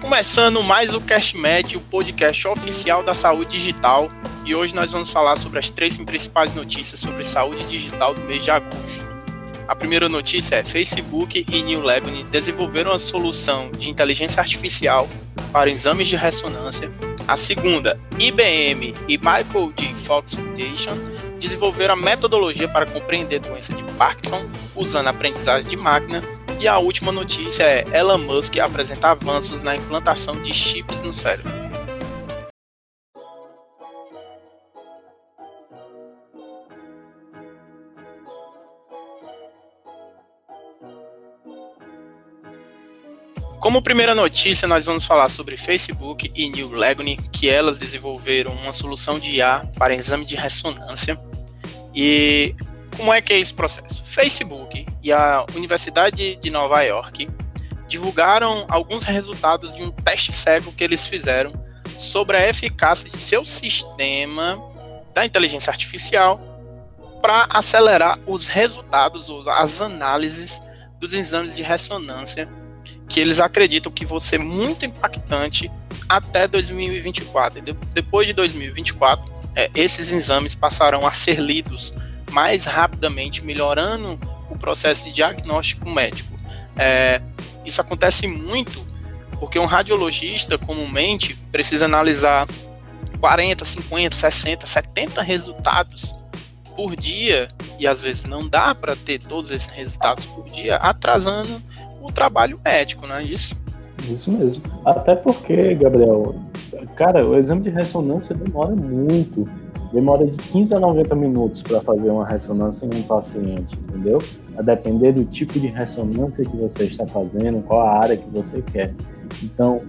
começando mais o CastMed, o podcast oficial da saúde digital, e hoje nós vamos falar sobre as três principais notícias sobre saúde digital do mês de agosto. A primeira notícia é Facebook e New Lebanon desenvolveram uma solução de inteligência artificial para exames de ressonância. A segunda, IBM e Michael D. Fox Foundation desenvolveram a metodologia para compreender doença de Parkinson usando aprendizagem de máquina e a última notícia é Elon Musk apresenta avanços na implantação de chips no cérebro. Como primeira notícia, nós vamos falar sobre Facebook e New Legony, que elas desenvolveram uma solução de IA para exame de ressonância. E como é que é esse processo? Facebook e a Universidade de Nova York divulgaram alguns resultados de um teste cego que eles fizeram sobre a eficácia de seu sistema da inteligência artificial para acelerar os resultados ou as análises dos exames de ressonância que eles acreditam que vão ser muito impactante até 2024. depois de 2024, é, esses exames passarão a ser lidos mais rapidamente, melhorando processo de diagnóstico médico. É, isso acontece muito porque um radiologista comumente precisa analisar 40, 50, 60, 70 resultados por dia e às vezes não dá para ter todos esses resultados por dia, atrasando o trabalho médico, não é isso? Isso mesmo. Até porque, Gabriel, cara, o exame de ressonância demora muito demora de 15 a 90 minutos para fazer uma ressonância em um paciente, entendeu? A depender do tipo de ressonância que você está fazendo, qual a área que você quer. Então,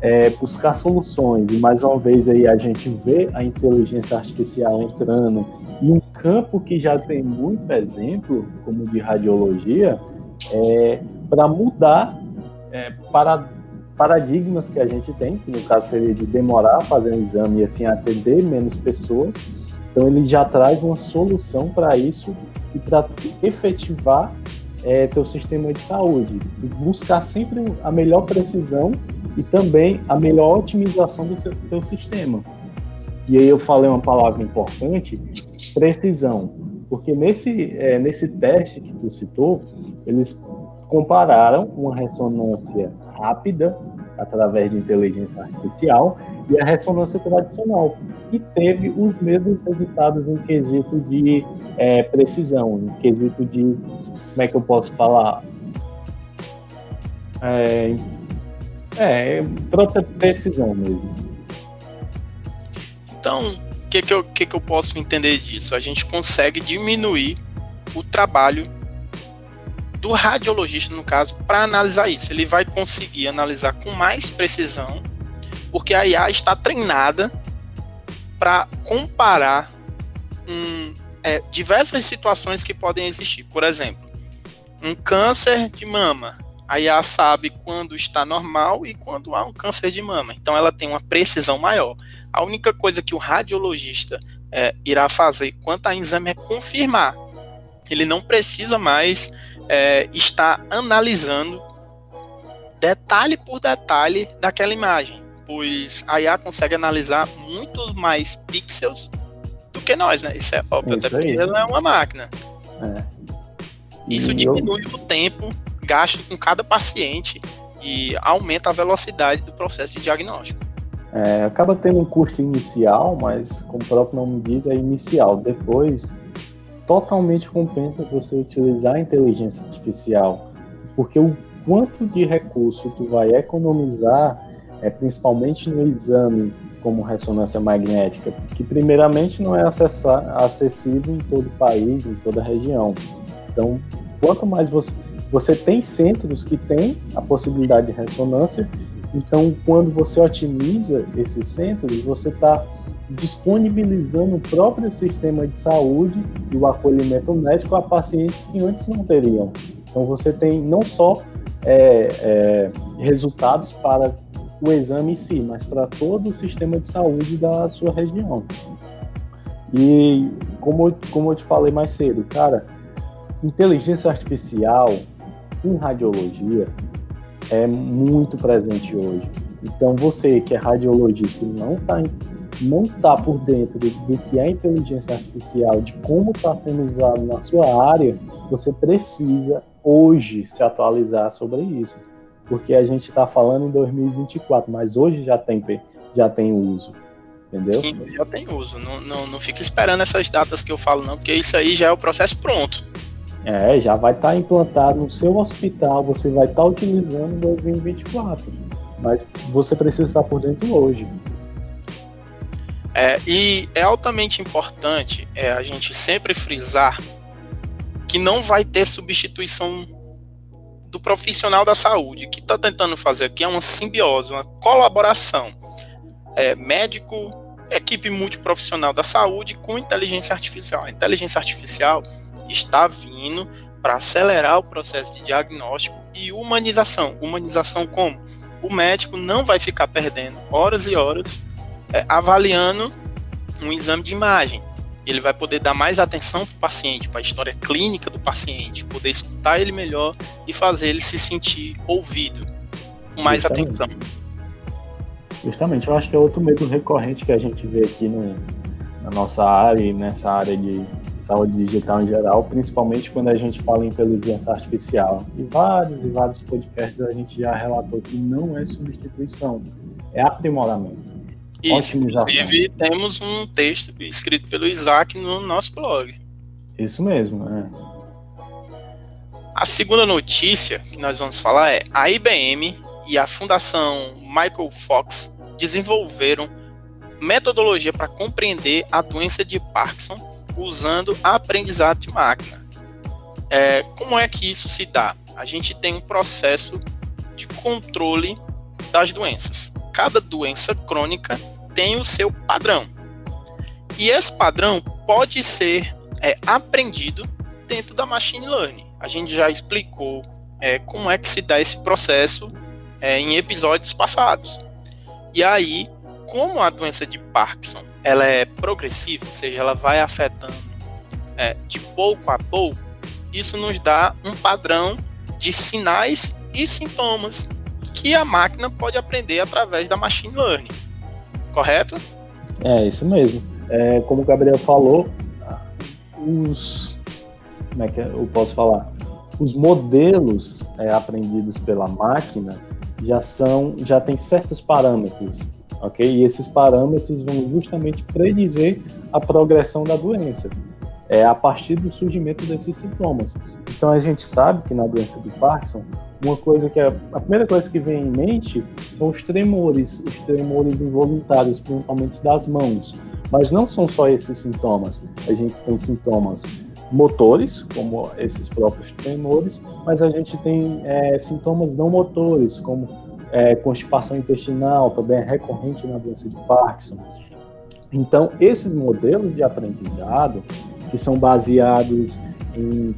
é, buscar soluções, e mais uma vez aí a gente vê a inteligência artificial entrando em um campo que já tem muito exemplo, como de radiologia, é, para mudar é, para paradigmas que a gente tem, que no caso seria de demorar a fazer um exame e assim atender menos pessoas. Então ele já traz uma solução para isso e para efetivar é, teu sistema de saúde, buscar sempre a melhor precisão e também a melhor otimização do seu, teu sistema. E aí eu falei uma palavra importante, precisão, porque nesse, é, nesse teste que tu citou, eles compararam uma ressonância rápida através de inteligência artificial e a ressonância tradicional, e teve os mesmos resultados em quesito de é, precisão, em quesito de, como é que eu posso falar? É, é precisão mesmo. Então, o que, que, que, que eu posso entender disso? A gente consegue diminuir o trabalho do radiologista, no caso, para analisar isso. Ele vai conseguir analisar com mais precisão, porque a IA está treinada para comparar um, é, diversas situações que podem existir. Por exemplo, um câncer de mama. A IA sabe quando está normal e quando há um câncer de mama. Então ela tem uma precisão maior. A única coisa que o radiologista é, irá fazer quanto a exame é confirmar. Ele não precisa mais é, está analisando detalhe por detalhe daquela imagem, pois a IA consegue analisar muito mais pixels do que nós, né? Isso é óbvio, Isso até porque ela é uma máquina. É. Isso diminui eu... o tempo gasto com cada paciente e aumenta a velocidade do processo de diagnóstico. É, acaba tendo um custo inicial, mas como o próprio nome diz, é inicial. Depois totalmente compensa você utilizar a inteligência artificial, porque o quanto de recurso tu vai economizar, é principalmente no exame como ressonância magnética, que primeiramente não é acessar, acessível em todo o país, em toda a região. Então, quanto mais você você tem centros que têm a possibilidade de ressonância, então quando você otimiza esses centros, você está disponibilizando o próprio sistema de saúde e o acolhimento médico a pacientes que antes não teriam. Então você tem não só é, é, resultados para o exame em si, mas para todo o sistema de saúde da sua região. E como, como eu te falei mais cedo, cara, inteligência artificial em radiologia é muito presente hoje. Então você que é radiologista e não está não tá por dentro do, que é inteligência artificial, de como está sendo usado na sua área, você precisa hoje se atualizar sobre isso. Porque a gente está falando em 2024, mas hoje já tem, já tem uso. Entendeu? Sim, já tem uso. Não, não, não fica esperando essas datas que eu falo, não, porque isso aí já é o processo pronto. É, já vai estar tá implantado no seu hospital, você vai estar tá utilizando em 2024. Mas você precisa estar por dentro hoje. É, e é altamente importante é, a gente sempre frisar que não vai ter substituição do profissional da saúde. Que está tentando fazer aqui é uma simbiose, uma colaboração. É, médico, equipe multiprofissional da saúde com inteligência artificial. A inteligência artificial está vindo para acelerar o processo de diagnóstico e humanização. Humanização como? O médico não vai ficar perdendo horas e horas é, avaliando um exame de imagem. Ele vai poder dar mais atenção para o paciente, para a história clínica do paciente, poder escutar ele melhor e fazer ele se sentir ouvido com mais Justamente. atenção. Justamente, eu acho que é outro medo recorrente que a gente vê aqui no, na nossa área e nessa área de saúde digital em geral, principalmente quando a gente fala em inteligência artificial. E vários e vários podcasts a gente já relatou que não é substituição, é aprimoramento. Isso, inclusive temos um texto escrito pelo Isaac no nosso blog. Isso mesmo, é. A segunda notícia que nós vamos falar é a IBM e a Fundação Michael Fox desenvolveram metodologia para compreender a doença de Parkinson usando aprendizado de máquina. É, como é que isso se dá? A gente tem um processo de controle das doenças. Cada doença crônica tem o seu padrão. E esse padrão pode ser é, aprendido dentro da machine learning. A gente já explicou é, como é que se dá esse processo é, em episódios passados. E aí, como a doença de Parkinson ela é progressiva, ou seja, ela vai afetando é, de pouco a pouco, isso nos dá um padrão de sinais e sintomas que a máquina pode aprender através da machine learning. Correto? É, isso mesmo. É, como o Gabriel falou, os. Como é que eu posso falar? Os modelos é, aprendidos pela máquina já são, já tem certos parâmetros ok? E esses parâmetros vão justamente predizer a progressão da doença, é a partir do surgimento desses sintomas. Então a gente sabe que na doença do Parkinson, uma coisa que é, a primeira coisa que vem em mente são os tremores, os tremores involuntários, principalmente das mãos. Mas não são só esses sintomas. A gente tem sintomas motores, como esses próprios tremores, mas a gente tem é, sintomas não motores, como é, constipação intestinal também é recorrente na doença de Parkinson. Então, esses modelos de aprendizado, que são baseados em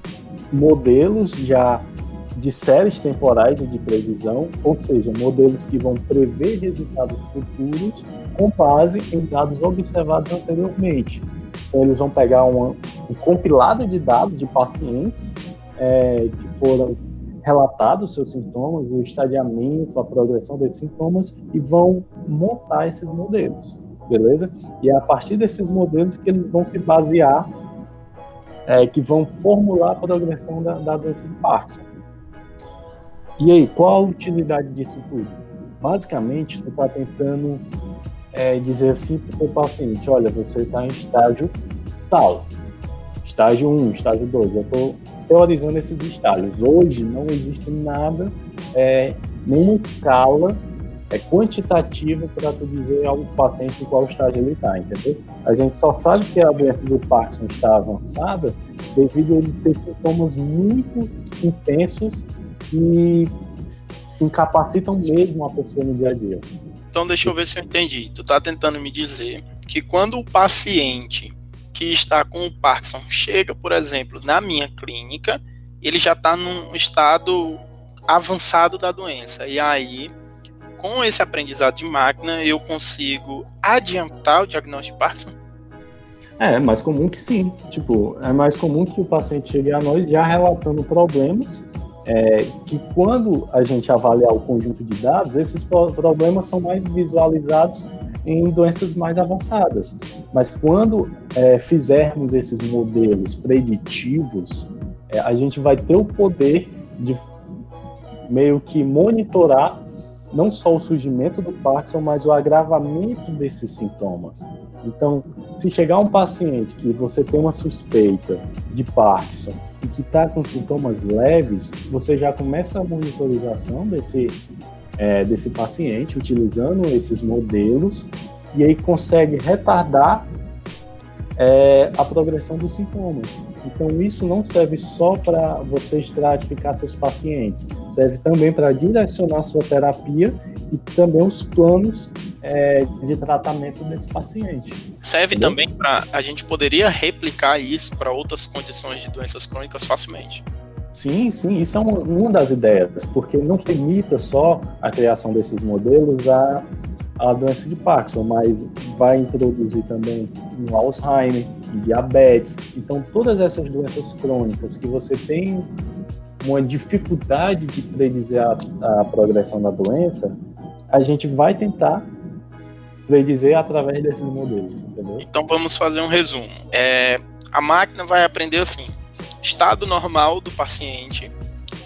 modelos já de séries temporais e de previsão, ou seja, modelos que vão prever resultados futuros com base em dados observados anteriormente. Então, eles vão pegar uma, um compilado de dados de pacientes é, que foram relatados seus sintomas, o estadiamento, a progressão desses sintomas e vão montar esses modelos, beleza? E é a partir desses modelos que eles vão se basear, é, que vão formular a progressão da, da doença de Parkinson. E aí, qual a utilidade disso tudo? Basicamente, tu está tentando é, dizer assim para o paciente, olha, você está em estágio tal, estágio 1, estágio 2, eu estou teorizando esses estágios. Hoje não existe nada, é, nenhuma escala é, quantitativa para tu dizer ao paciente em qual estágio ele está, entendeu? A gente só sabe que a doença do Parkinson está avançada devido a ele ter sintomas muito intensos e incapacitam mesmo a pessoa no dia a dia. Então deixa eu ver se eu entendi. Tu está tentando me dizer que quando o paciente que está com o Parkinson chega, por exemplo, na minha clínica, ele já está num estado avançado da doença. E aí, com esse aprendizado de máquina, eu consigo adiantar o diagnóstico de Parkinson? É, é mais comum que sim. Tipo, é mais comum que o paciente chegue a nós já relatando problemas é que quando a gente avaliar o conjunto de dados, esses problemas são mais visualizados em doenças mais avançadas. Mas quando é, fizermos esses modelos preditivos, é, a gente vai ter o poder de meio que monitorar não só o surgimento do Parkinson, mas o agravamento desses sintomas. Então, se chegar um paciente que você tem uma suspeita de Parkinson e que está com sintomas leves, você já começa a monitorização desse, é, desse paciente utilizando esses modelos e aí consegue retardar é, a progressão dos sintomas. Então, isso não serve só para você estratificar seus pacientes, serve também para direcionar sua terapia e também os planos é, de tratamento desse paciente. Serve Entendeu? também para. A gente poderia replicar isso para outras condições de doenças crônicas facilmente. Sim, sim, isso é uma, uma das ideias, porque não limita só a criação desses modelos a a doença de Parkinson, mas vai introduzir também um Alzheimer, diabetes. Então, todas essas doenças crônicas que você tem uma dificuldade de predizer a, a progressão da doença, a gente vai tentar predizer através desses modelos, entendeu? Então, vamos fazer um resumo. É, a máquina vai aprender assim: estado normal do paciente,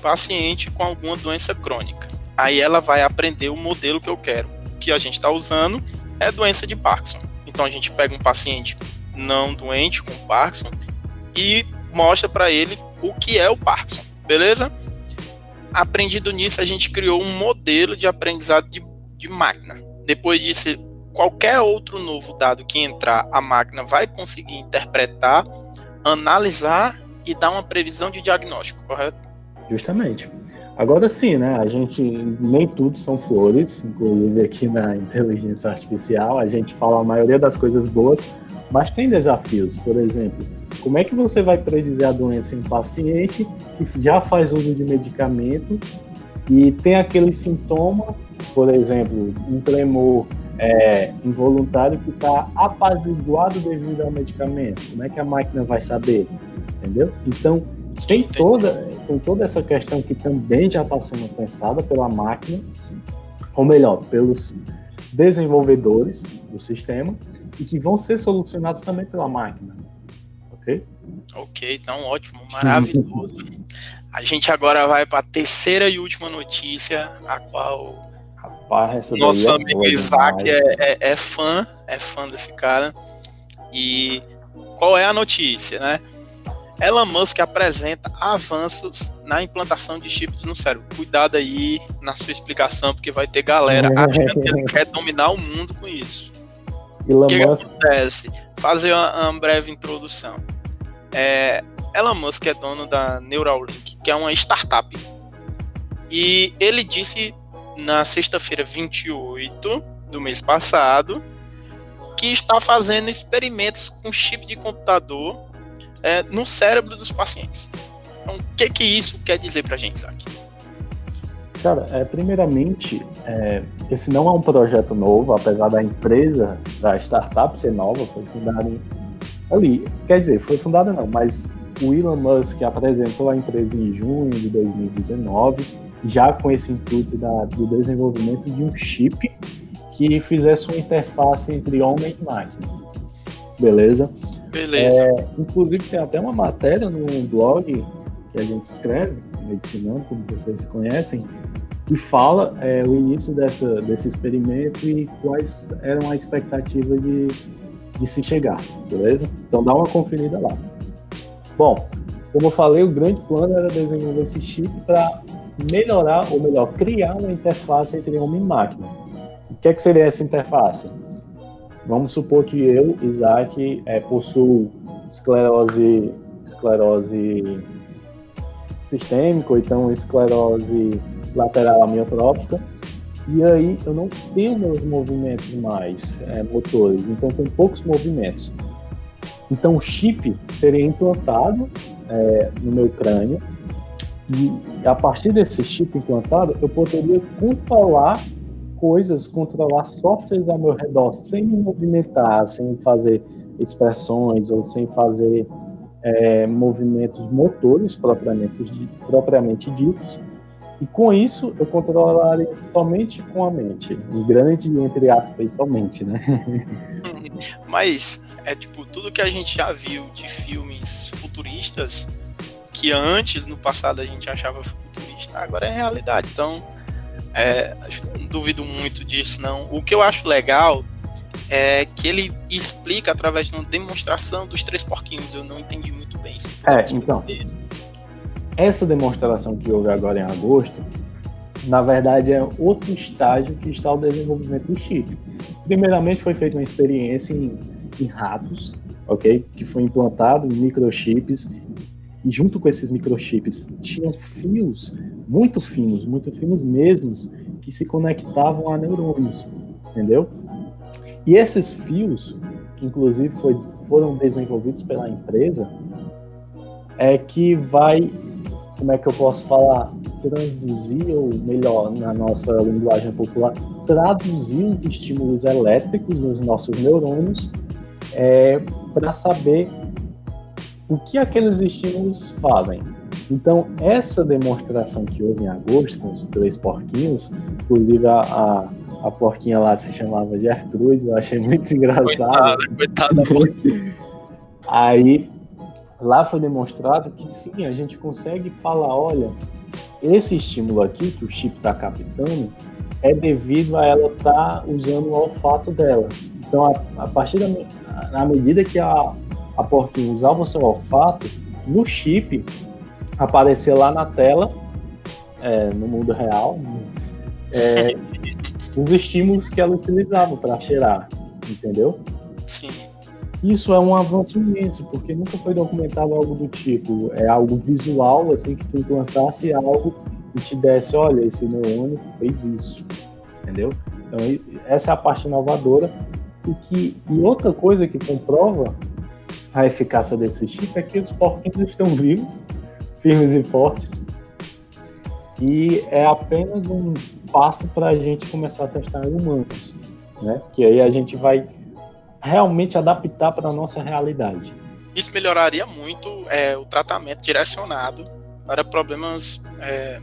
paciente com alguma doença crônica. Aí ela vai aprender o modelo que eu quero que a gente está usando é doença de Parkinson. Então a gente pega um paciente não doente com Parkinson e mostra para ele o que é o Parkinson, beleza? Aprendido nisso, a gente criou um modelo de aprendizado de, de máquina. Depois disso, qualquer outro novo dado que entrar, a máquina vai conseguir interpretar, analisar e dar uma previsão de diagnóstico, correto? Justamente. Agora sim, né? A gente nem tudo são flores, inclusive aqui na inteligência artificial, a gente fala a maioria das coisas boas, mas tem desafios. Por exemplo, como é que você vai predizer a doença em um paciente que já faz uso de medicamento e tem aquele sintoma, por exemplo, um tremor é, involuntário que está apaziguado devido ao medicamento? Como é que a máquina vai saber? Entendeu? Então, tem toda, tem toda essa questão que também já está sendo pensada pela máquina, ou melhor, pelos desenvolvedores do sistema, e que vão ser solucionados também pela máquina. Ok? Ok, então ótimo, maravilhoso. a gente agora vai para a terceira e última notícia, a qual Rapaz, nosso é amigo Isaac é, é, é fã, é fã desse cara. E qual é a notícia, né? Elon Musk apresenta avanços na implantação de chips no cérebro. Cuidado aí na sua explicação, porque vai ter galera achando que ele quer dominar o mundo com isso. Elon o que, Musk... que acontece? Fazer uma, uma breve introdução. É, Elon Musk é dono da Neuralink, que é uma startup. E ele disse na sexta-feira 28 do mês passado que está fazendo experimentos com chip de computador é, no cérebro dos pacientes. Então, o que que isso quer dizer para a gente, Isaac? Cara, é, primeiramente, é, esse não é um projeto novo, apesar da empresa, da startup ser nova, foi fundada em, ali, quer dizer, foi fundada não, mas o Elon Musk apresentou a empresa em junho de 2019, já com esse intuito da, do desenvolvimento de um chip que fizesse uma interface entre homem e máquina. Beleza? Beleza. É, inclusive, tem até uma matéria no blog que a gente escreve, Medicinando, como vocês conhecem, que fala é, o início dessa, desse experimento e quais eram a expectativa de, de se chegar, beleza? Então dá uma conferida lá. Bom, como eu falei, o grande plano era desenvolver esse chip para melhorar, ou melhor, criar uma interface entre homem e máquina. O que, é que seria essa interface? Vamos supor que eu, Isaac, é, possuo esclerose, esclerose sistêmica, ou então esclerose lateral amiotrófica, e aí eu não tenho meus movimentos mais é, motores, então tem poucos movimentos. Então o chip seria implantado é, no meu crânio, e a partir desse chip implantado, eu poderia controlar coisas, controlar softwares ao meu redor sem me movimentar, sem fazer expressões ou sem fazer é, movimentos motores propriamente, propriamente ditos, e com isso eu controlaria somente com a mente. Um grande, entre aspas, somente, né? Mas é tipo, tudo que a gente já viu de filmes futuristas, que antes, no passado, a gente achava futurista, agora é realidade. Então, é, não duvido muito disso, não. O que eu acho legal é que ele explica através de uma demonstração dos três porquinhos. Eu não entendi muito bem. É, então. Essa demonstração que houve agora em agosto, na verdade é outro estágio que está o desenvolvimento do chip. Primeiramente foi feita uma experiência em, em ratos, ok? Que foi implantado microchips e junto com esses microchips tinham fios muito finos, muito finos mesmos, que se conectavam a neurônios, entendeu? E esses fios, que inclusive foi, foram desenvolvidos pela empresa, é que vai como é que eu posso falar, transduzir, ou melhor, na nossa linguagem popular, traduzir os estímulos elétricos nos nossos neurônios é, para saber o que aqueles estímulos fazem. Então, essa demonstração que houve em agosto com os três porquinhos, inclusive a, a, a porquinha lá se chamava Gertrude, eu achei muito engraçado. Coitada, coitada. Aí lá foi demonstrado que sim, a gente consegue falar, olha, esse estímulo aqui que o chip está captando é devido a ela estar tá usando o olfato dela. Então, a, a partir da na medida que a, a porquinha usava o seu olfato, no chip aparecer lá na tela, é, no mundo real, é, os estímulos que ela utilizava para cheirar, entendeu? Sim. Isso é um avanço imenso, porque nunca foi documentado algo do tipo, é algo visual, assim, que tu implantasse algo e te desse, olha, esse neurônio fez isso, entendeu? Então, essa é a parte inovadora. E, que, e outra coisa que comprova a eficácia desse chip é que os porquinhos estão vivos, firmes e fortes, e é apenas um passo para a gente começar a testar em humanos, né? Que aí a gente vai realmente adaptar para a nossa realidade. Isso melhoraria muito é, o tratamento direcionado para problemas é,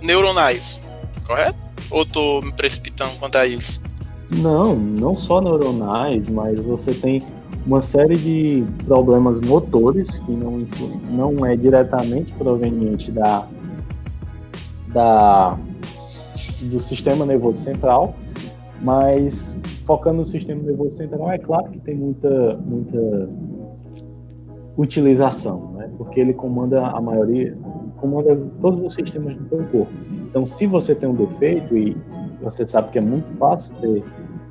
neuronais, correto? Ou estou me precipitando quanto a isso? Não, não só neuronais, mas você tem uma série de problemas motores que não, não é diretamente proveniente da, da, do sistema nervoso central, mas focando no sistema nervoso central, é claro que tem muita, muita utilização, né? porque ele comanda a maioria, comanda todos os sistemas do seu corpo. Então, se você tem um defeito e você sabe que é muito fácil ter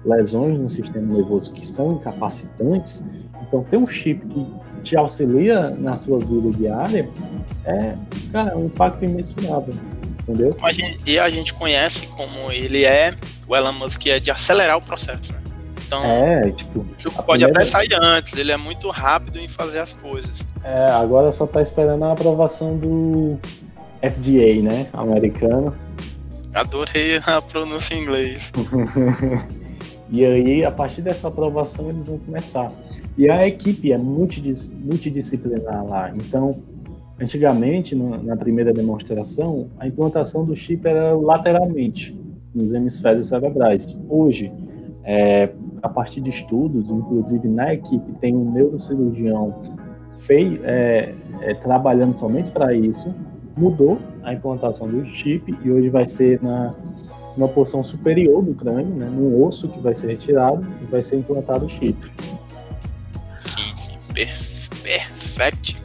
lesões no sistema nervoso que são incapacitantes, então ter um chip que te auxilia na sua vida diária é, cara, um impacto imensurável entendeu? A gente, e a gente conhece como ele é, o Elon Musk é de acelerar o processo, né? Então, é, tipo, isso pode primeira... até sair antes, ele é muito rápido em fazer as coisas. É, agora só tá esperando a aprovação do FDA, né, americano. Adorei a pronúncia em inglês. e aí, a partir dessa aprovação, eles vão começar. E a equipe é multidisciplinar lá, então Antigamente, na primeira demonstração, a implantação do chip era lateralmente, nos hemisférios cerebrais. Hoje, é, a partir de estudos, inclusive na equipe tem um neurocirurgião fei, é, é, trabalhando somente para isso, mudou a implantação do chip e hoje vai ser na uma porção superior do crânio, né, no osso que vai ser retirado e vai ser implantado o chip. Sim, sim, perfeito.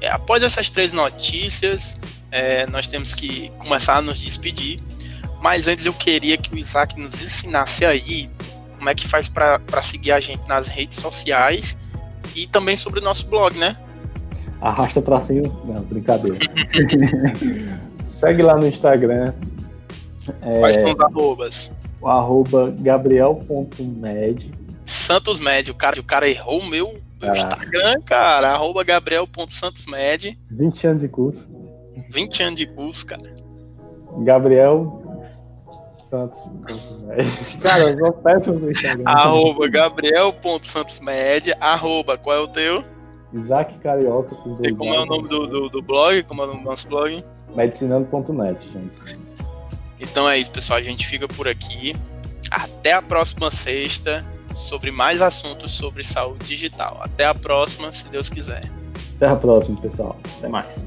É, após essas três notícias, é, nós temos que começar a nos despedir. Mas antes eu queria que o Isaac nos ensinasse aí como é que faz para seguir a gente nas redes sociais e também sobre o nosso blog, né? Arrasta pra cima. Não, brincadeira. Segue lá no Instagram. Quais é, são os arrobas? O arroba gabriel.med. Santos Med, o cara, o cara errou o meu Caraca. Instagram, cara, arroba gabriel.santosmed. 20 anos de curso. 20 anos de curso, cara. Gabriel Santos. cara, eu sou péssimo no Instagram. arroba gabriel.santosmed, arroba, qual é o teu? Isaac Carioca. Com e como é o nome do, do, do, blog? Como é o nome do nosso blog? Medicinando.net, gente. Então é isso, pessoal. A gente fica por aqui. Até a próxima sexta sobre mais assuntos sobre saúde digital. Até a próxima, se Deus quiser. Até a próxima, pessoal. Até mais.